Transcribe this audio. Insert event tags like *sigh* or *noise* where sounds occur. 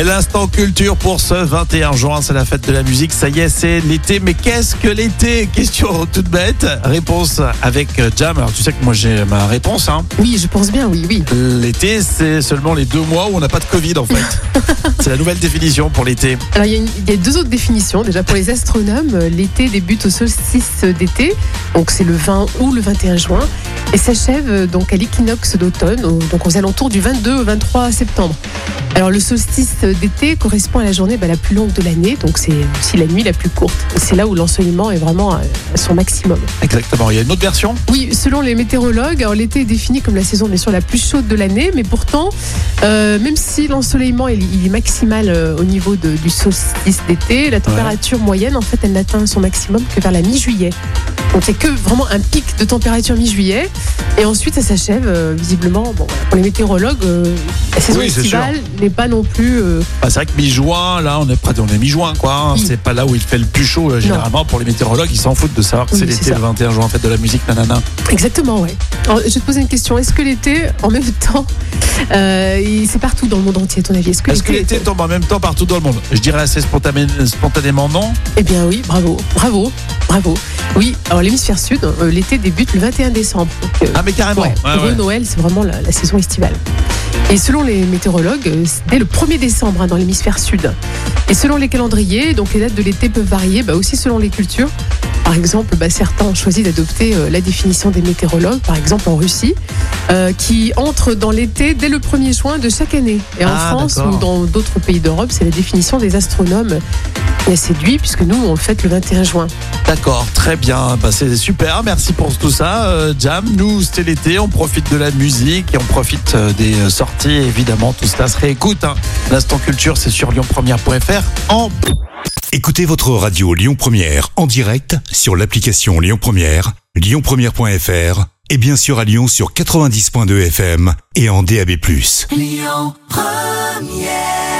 Et l'instant culture pour ce 21 juin, c'est la fête de la musique. Ça y est, c'est l'été. Mais qu'est-ce que l'été? Question toute bête. Réponse avec euh, Jam. Alors tu sais que moi j'ai ma réponse. Hein. Oui, je pense bien, oui, oui. L'été, c'est seulement les deux mois où on n'a pas de Covid en fait. *laughs* c'est la nouvelle définition pour l'été. Alors, il y, y a deux autres définitions. Déjà, pour les astronomes, l'été débute au solstice d'été, donc c'est le 20 ou le 21 juin, et s'achève euh, donc à l'équinoxe d'automne, au- donc aux alentours du 22 au 23 septembre. Alors, le solstice d'été correspond à la journée bah, la plus longue de l'année, donc c'est aussi la nuit la plus courte. C'est là où l'ensoleillement est vraiment à à son maximum. Exactement. Il y a une autre version? Oui, selon les météorologues, l'été est défini comme la saison bien sûr la plus chaude de l'année, mais pourtant, euh, même si l'ensoleillement il, il est maximal euh, au niveau de- du solstice d'été, la température moyenne en fait elle n'atteint son maximum que vers la mi-juillet. Donc c'est que vraiment un pic de température mi-juillet, et ensuite ça s'achève euh, visiblement. Bon, voilà, pour les météorologues, euh, la saison Oui, c'est estivale n'est pas non plus. euh, Bah, C'est vrai que mi-juin, là, on est prêt, on est mi-juin, quoi. hein. Oui. C'est pas là où il fait le plus chaud. euh, Généralement, pour les météorologues, ils s'en foutent de savoir que Oui, c'est c'est l'été ça. le 21 juin, fête de la musique, nanana. Exactement, ouais. Alors, je vais te poser une question. Est-ce que l'été, en même *laughs* temps, euh, il- c'est partout dans le monde entier, à ton avis? Est-ce que Est-ce que l'été tombe en même temps partout dans le monde? Je dirais assez spontané- spontanément non. Eh bien oui, bravo, bravo, bravo. Oui, alors l'hémisphère sud, euh, l'été débute le 21 décembre. Donc, euh, Ah, mais carrément. ouais, Ouais, pour eux. Noël, c'est vraiment la, la saison estivale. Et selon les météorologues, c'est dès le 1er décembre hein, dans l'hémisphère sud. Et selon les calendriers, donc les dates de l'été peuvent varier, bah, aussi selon les cultures. Par exemple, bah, certains ont choisi d'adopter euh, la définition des météorologues, par exemple en Russie, euh, qui entre dans l'été dès le 1er juin de chaque année. Et en Ah, France ou dans d'autres pays d'Europe, c'est la définition des astronomes qui a séduit, puisque nous, on le fête le 21 juin. D'accord, très bien. Bah, c'est super. Merci pour tout ça, euh, Jam. Nous, c'était l'été. On profite de la musique et on profite des Évidemment, tout cela se réécoute. hein. L'instant culture, c'est sur lyonpremière.fr en Écoutez votre radio Lyon Première en direct sur l'application Lyon Première, lyonpremière.fr et bien sûr à Lyon sur 90.2 FM et en DAB+. Lyon Première